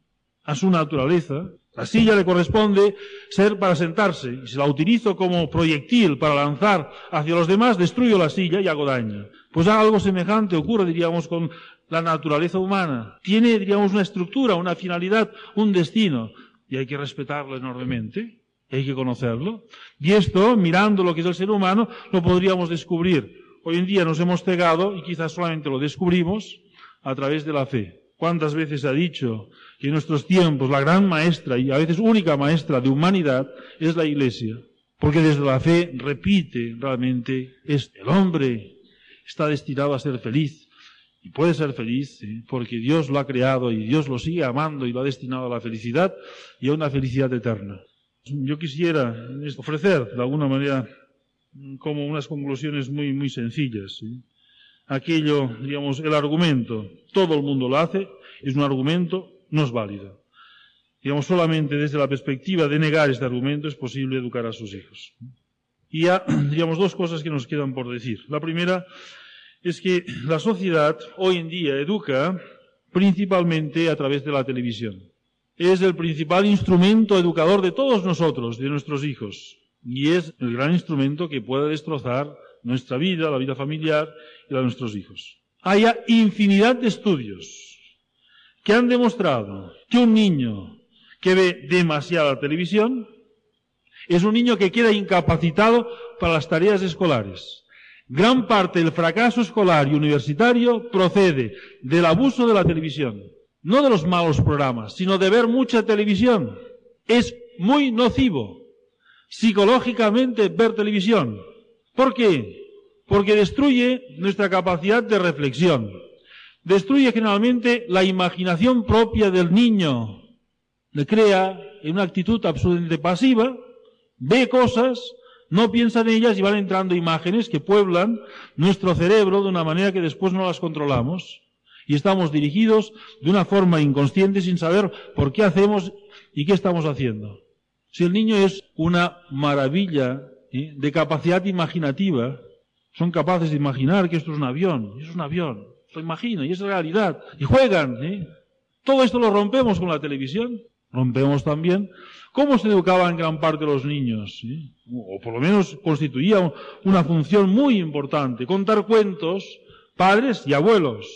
A su naturaleza. La silla le corresponde ser para sentarse, y si la utilizo como proyectil para lanzar hacia los demás, destruyo la silla y hago daño. Pues algo semejante ocurre, diríamos, con la naturaleza humana. Tiene, diríamos, una estructura, una finalidad, un destino, y hay que respetarlo enormemente, hay que conocerlo. Y esto, mirando lo que es el ser humano, lo podríamos descubrir. Hoy en día nos hemos cegado, y quizás solamente lo descubrimos, a través de la fe. ¿Cuántas veces ha dicho que en nuestros tiempos la gran maestra y a veces única maestra de humanidad es la Iglesia? Porque desde la fe repite realmente, es el hombre está destinado a ser feliz y puede ser feliz ¿eh? porque Dios lo ha creado y Dios lo sigue amando y lo ha destinado a la felicidad y a una felicidad eterna. Yo quisiera ofrecer de alguna manera como unas conclusiones muy, muy sencillas. ¿sí? aquello, digamos, el argumento, todo el mundo lo hace, es un argumento, no es válido. Digamos, solamente desde la perspectiva de negar este argumento es posible educar a sus hijos. Y ya, digamos, dos cosas que nos quedan por decir. La primera es que la sociedad hoy en día educa principalmente a través de la televisión. Es el principal instrumento educador de todos nosotros, de nuestros hijos. Y es el gran instrumento que puede destrozar nuestra vida, la vida familiar y la de nuestros hijos. Hay infinidad de estudios que han demostrado que un niño que ve demasiada televisión es un niño que queda incapacitado para las tareas escolares. Gran parte del fracaso escolar y universitario procede del abuso de la televisión, no de los malos programas, sino de ver mucha televisión. Es muy nocivo psicológicamente ver televisión. ¿Por qué? Porque destruye nuestra capacidad de reflexión. Destruye generalmente la imaginación propia del niño. Le crea en una actitud absolutamente pasiva, ve cosas, no piensa en ellas y van entrando imágenes que pueblan nuestro cerebro de una manera que después no las controlamos. Y estamos dirigidos de una forma inconsciente sin saber por qué hacemos y qué estamos haciendo. Si el niño es una maravilla ¿eh? de capacidad imaginativa, son capaces de imaginar que esto es un avión, es un avión, lo y es realidad, y juegan. ¿eh? Todo esto lo rompemos con la televisión, rompemos también cómo se educaban gran parte de los niños, o por lo menos constituía una función muy importante, contar cuentos, padres y abuelos,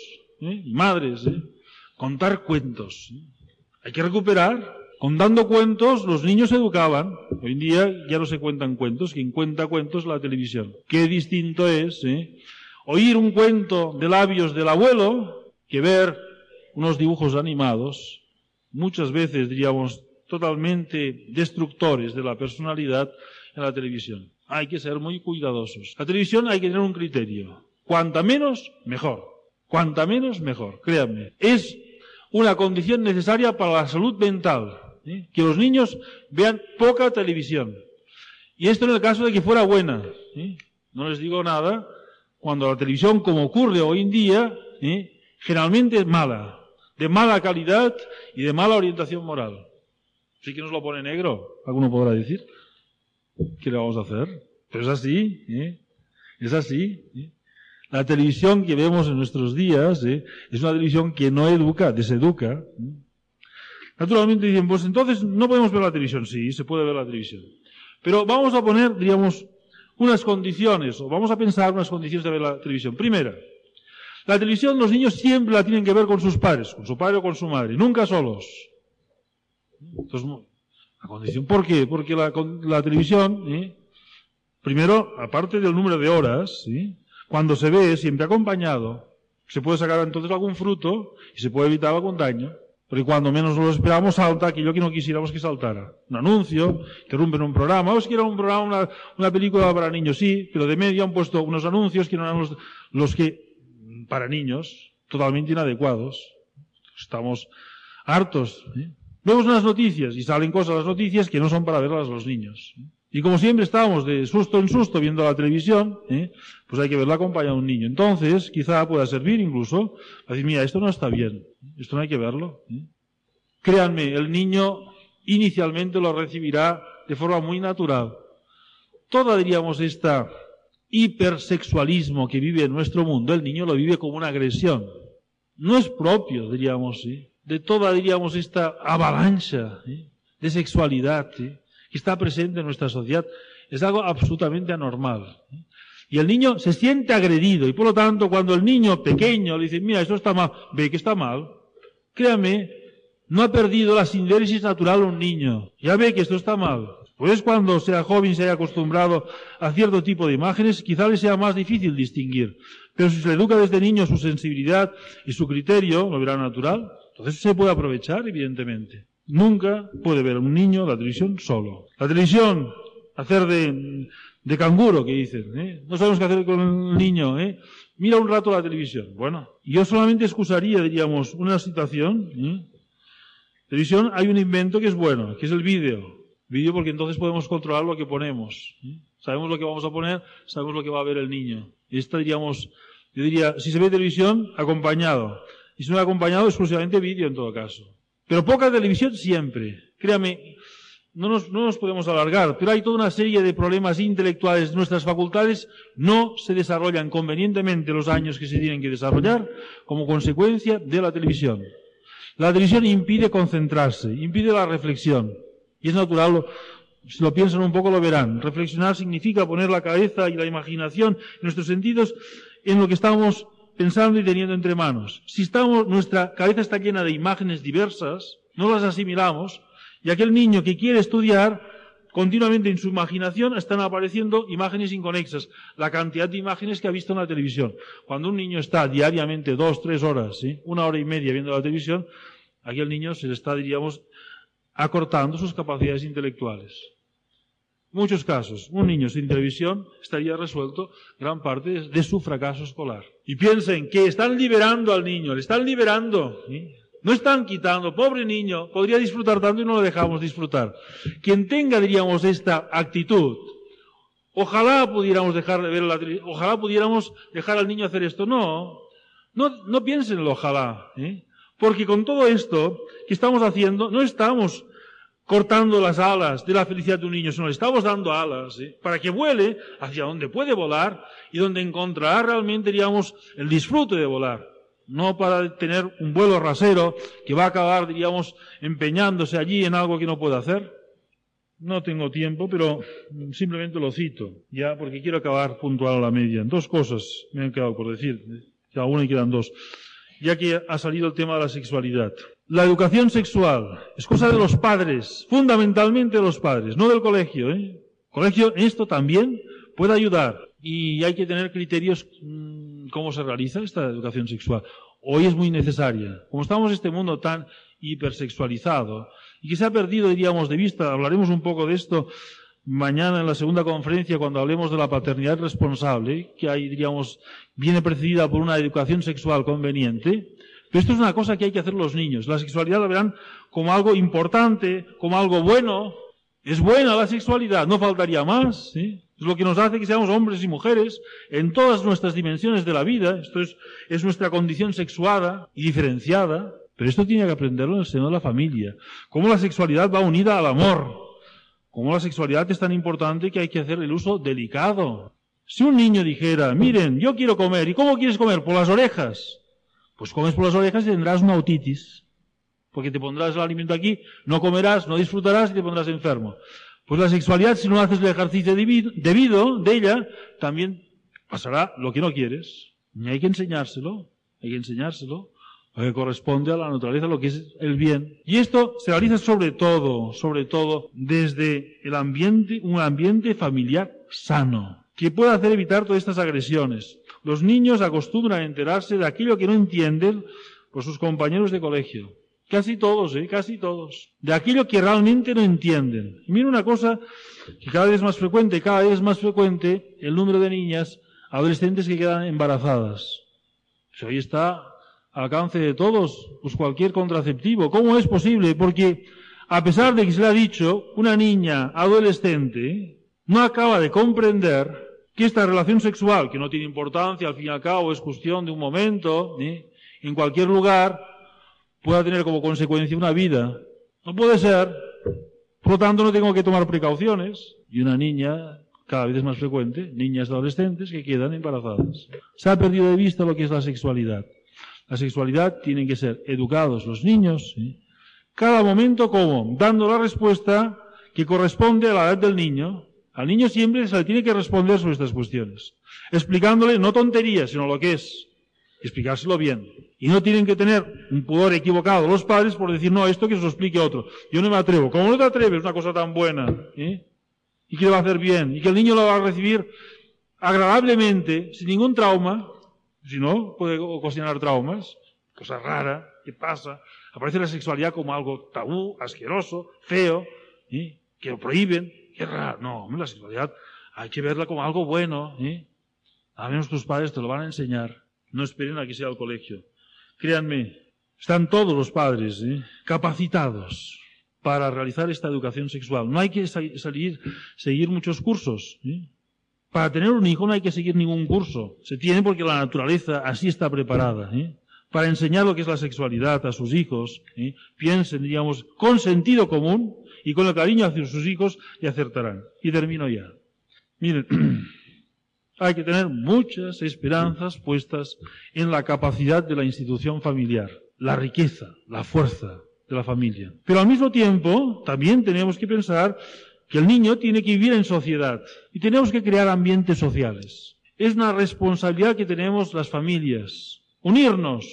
¿eh? madres, ¿eh? contar cuentos. Hay que recuperar. Contando cuentos, los niños se educaban. Hoy en día ya no se cuentan cuentos, quien cuenta cuentos es la televisión. Qué distinto es ¿eh? Oír un cuento de labios del abuelo que ver unos dibujos animados, muchas veces diríamos totalmente destructores de la personalidad en la televisión. Hay que ser muy cuidadosos. La televisión hay que tener un criterio. Cuanta menos, mejor. Cuanta menos, mejor. Créanme. Es una condición necesaria para la salud mental. ¿eh? Que los niños vean poca televisión. Y esto en el caso de que fuera buena. ¿eh? No les digo nada cuando la televisión, como ocurre hoy en día, ¿eh? generalmente es mala. De mala calidad y de mala orientación moral. Sí que nos lo pone negro, alguno podrá decir. ¿Qué le vamos a hacer? Pero es así, ¿eh? es así. ¿eh? La televisión que vemos en nuestros días ¿eh? es una televisión que no educa, deseduca. ¿eh? Naturalmente dicen, pues entonces no podemos ver la televisión. Sí, se puede ver la televisión. Pero vamos a poner, diríamos, unas condiciones, o vamos a pensar unas condiciones de ver la televisión. Primera, la televisión los niños siempre la tienen que ver con sus padres, con su padre o con su madre, nunca solos. Entonces, la condición, ¿por qué? Porque la, la televisión, primero, aparte del número de horas, cuando se ve siempre acompañado, se puede sacar entonces algún fruto y se puede evitar algún daño. Porque cuando menos lo esperamos salta aquello que no quisiéramos que saltara. Un anuncio, que rompen un programa. O que era un programa, una, película para niños, sí, pero de medio han puesto unos anuncios que no eran los, que, para niños, totalmente inadecuados. Estamos hartos. ¿eh? Vemos unas noticias y salen cosas las noticias que no son para verlas los niños. Y como siempre estábamos de susto en susto viendo la televisión, ¿eh? pues hay que verla acompañada de un niño. Entonces, quizá pueda servir incluso a decir, mira, esto no está bien, esto no hay que verlo. ¿eh? Créanme, el niño inicialmente lo recibirá de forma muy natural. Toda, diríamos, esta hipersexualismo que vive en nuestro mundo, el niño lo vive como una agresión. No es propio, diríamos, ¿sí? de toda, diríamos, esta avalancha ¿eh? de sexualidad ¿eh? Que está presente en nuestra sociedad. Es algo absolutamente anormal. Y el niño se siente agredido y por lo tanto cuando el niño pequeño le dice, mira, esto está mal, ve que está mal, créame, no ha perdido la sindéresis natural un niño. Ya ve que esto está mal. Pues cuando sea joven se haya acostumbrado a cierto tipo de imágenes, quizá le sea más difícil distinguir. Pero si se le educa desde niño su sensibilidad y su criterio, lo verá natural. Entonces se puede aprovechar, evidentemente. Nunca puede ver un niño la televisión solo. La televisión, hacer de, de canguro, que dicen, ¿eh? No sabemos qué hacer con el niño, ¿eh? Mira un rato la televisión. Bueno, yo solamente excusaría, diríamos, una situación. ¿eh? Televisión, hay un invento que es bueno, que es el vídeo. Vídeo porque entonces podemos controlar lo que ponemos. ¿eh? Sabemos lo que vamos a poner, sabemos lo que va a ver el niño. Esta, diríamos, yo diría, si se ve televisión, acompañado y si no acompañado exclusivamente vídeo en todo caso. Pero poca televisión siempre. Créame, no nos, no nos podemos alargar, pero hay toda una serie de problemas intelectuales. Nuestras facultades no se desarrollan convenientemente los años que se tienen que desarrollar como consecuencia de la televisión. La televisión impide concentrarse, impide la reflexión. Y es natural, si lo piensan un poco lo verán. Reflexionar significa poner la cabeza y la imaginación, nuestros sentidos, en lo que estamos pensando y teniendo entre manos. Si estamos, nuestra cabeza está llena de imágenes diversas, no las asimilamos, y aquel niño que quiere estudiar, continuamente en su imaginación están apareciendo imágenes inconexas, la cantidad de imágenes que ha visto en la televisión. Cuando un niño está diariamente dos, tres horas, una hora y media viendo la televisión, aquel niño se le está, diríamos, acortando sus capacidades intelectuales muchos casos, un niño sin televisión estaría resuelto gran parte de su fracaso escolar. Y piensen que están liberando al niño, le están liberando. No están quitando, pobre niño, podría disfrutar tanto y no lo dejamos disfrutar. Quien tenga, diríamos, esta actitud, ojalá pudiéramos dejar de ver la ojalá pudiéramos dejar al niño hacer esto. No, No, no piensen en el ojalá, porque con todo esto que estamos haciendo, no estamos cortando las alas de la felicidad de un niño, sino le estamos dando alas para que vuele hacia donde puede volar y donde encontrará realmente, diríamos, el disfrute de volar. No para tener un vuelo rasero que va a acabar, diríamos, empeñándose allí en algo que no puede hacer. No tengo tiempo, pero simplemente lo cito, ya, porque quiero acabar puntual a la media. Dos cosas me han quedado por decir, cada una y quedan dos, ya que ha salido el tema de la sexualidad. La educación sexual es cosa de los padres, fundamentalmente de los padres, no del colegio. ¿eh? El colegio esto también puede ayudar y hay que tener criterios mmm, cómo se realiza esta educación sexual. Hoy es muy necesaria. Como estamos en este mundo tan hipersexualizado y que se ha perdido, diríamos, de vista, hablaremos un poco de esto mañana en la segunda conferencia cuando hablemos de la paternidad responsable, que hay, diríamos, viene precedida por una educación sexual conveniente. Pero esto es una cosa que hay que hacer los niños. La sexualidad la verán como algo importante, como algo bueno. Es buena la sexualidad, no faltaría más. ¿sí? Es lo que nos hace que seamos hombres y mujeres en todas nuestras dimensiones de la vida. Esto es, es nuestra condición sexuada y diferenciada. Pero esto tiene que aprenderlo en el seno de la familia. Cómo la sexualidad va unida al amor. Cómo la sexualidad es tan importante que hay que hacer el uso delicado. Si un niño dijera, miren, yo quiero comer, ¿y cómo quieres comer? Por las orejas. Pues comes por las orejas y tendrás una otitis. Porque te pondrás el alimento aquí, no comerás, no disfrutarás y te pondrás enfermo. Pues la sexualidad, si no haces el ejercicio debido de ella, también pasará lo que no quieres. Y hay que enseñárselo, hay que enseñárselo, lo que corresponde a la naturaleza, lo que es el bien. Y esto se realiza sobre todo, sobre todo, desde el ambiente, un ambiente familiar sano, que pueda hacer evitar todas estas agresiones. Los niños acostumbran a enterarse de aquello que no entienden por sus compañeros de colegio. Casi todos, ¿eh? Casi todos. De aquello que realmente no entienden. Y mira una cosa que cada vez es más frecuente, cada vez es más frecuente el número de niñas adolescentes que quedan embarazadas. Pues ahí está al alcance de todos, pues cualquier contraceptivo. ¿Cómo es posible? Porque a pesar de que se le ha dicho, una niña adolescente no acaba de comprender que esta relación sexual, que no tiene importancia, al fin y al cabo es cuestión de un momento, en cualquier lugar, pueda tener como consecuencia una vida. No puede ser. Por lo tanto, no tengo que tomar precauciones. Y una niña, cada vez es más frecuente, niñas adolescentes que quedan embarazadas. Se ha perdido de vista lo que es la sexualidad. La sexualidad tienen que ser educados los niños, cada momento como, dando la respuesta que corresponde a la edad del niño, al niño siempre se le tiene que responder sobre estas cuestiones, explicándole no tonterías, sino lo que es, explicárselo bien. Y no tienen que tener un pudor equivocado los padres por decir, no, esto que se lo explique otro. Yo no me atrevo. ¿Cómo no te atreves? Una cosa tan buena. ¿eh? Y que le va a hacer bien. Y que el niño lo va a recibir agradablemente, sin ningún trauma. Si no, puede ocasionar traumas. Cosa rara. ¿Qué pasa? Aparece la sexualidad como algo tabú, asqueroso, feo, ¿eh? que lo prohíben. No, la sexualidad hay que verla como algo bueno. ¿eh? A menos tus padres te lo van a enseñar. No esperen a que sea el colegio. Créanme, están todos los padres ¿eh? capacitados para realizar esta educación sexual. No hay que salir, seguir muchos cursos. ¿eh? Para tener un hijo no hay que seguir ningún curso. Se tiene porque la naturaleza así está preparada. ¿eh? Para enseñar lo que es la sexualidad a sus hijos, ¿eh? piensen, digamos, con sentido común y con el cariño hacia sus hijos y acertarán. Y termino ya. Miren, hay que tener muchas esperanzas puestas en la capacidad de la institución familiar, la riqueza, la fuerza de la familia. Pero al mismo tiempo, también tenemos que pensar que el niño tiene que vivir en sociedad y tenemos que crear ambientes sociales. Es una responsabilidad que tenemos las familias. Unirnos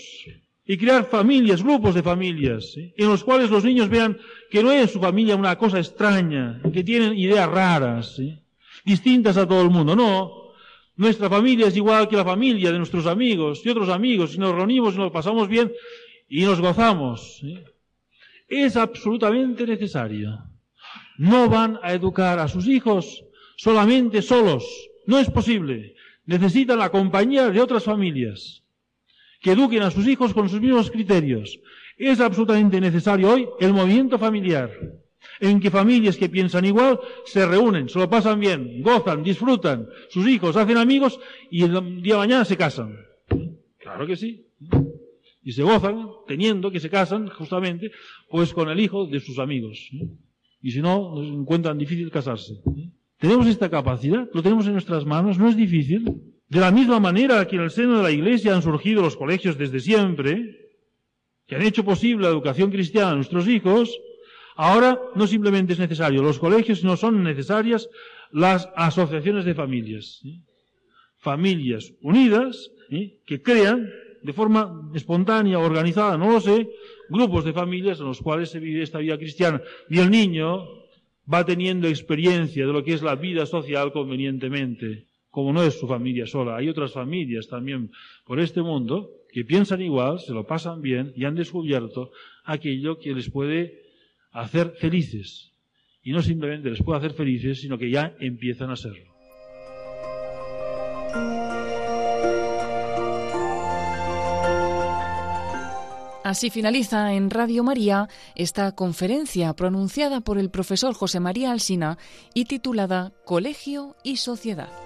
y crear familias, grupos de familias, en los cuales los niños vean que no es su familia una cosa extraña, que tienen ideas raras, distintas a todo el mundo. No, nuestra familia es igual que la familia de nuestros amigos y otros amigos, y nos reunimos y nos pasamos bien y nos gozamos. Es absolutamente necesario. No van a educar a sus hijos solamente solos. No es posible. Necesitan la compañía de otras familias que eduquen a sus hijos con sus mismos criterios. Es absolutamente necesario hoy el movimiento familiar, en que familias que piensan igual se reúnen, se lo pasan bien, gozan, disfrutan, sus hijos hacen amigos y el día de mañana se casan. Claro que sí. Y se gozan teniendo que se casan justamente pues con el hijo de sus amigos. Y si no, encuentran difícil casarse. Tenemos esta capacidad, lo tenemos en nuestras manos, no es difícil. De la misma manera que en el seno de la Iglesia han surgido los colegios desde siempre, que han hecho posible la educación cristiana a nuestros hijos, ahora no simplemente es necesario los colegios, sino son necesarias las asociaciones de familias. Familias unidas que crean de forma espontánea, organizada, no lo sé, grupos de familias en los cuales se vive esta vida cristiana. Y el niño va teniendo experiencia de lo que es la vida social convenientemente, como no es su familia sola. Hay otras familias también por este mundo que piensan igual, se lo pasan bien y han descubierto aquello que les puede hacer felices. Y no simplemente les puede hacer felices, sino que ya empiezan a serlo. Así finaliza en Radio María esta conferencia pronunciada por el profesor José María Alsina y titulada Colegio y Sociedad.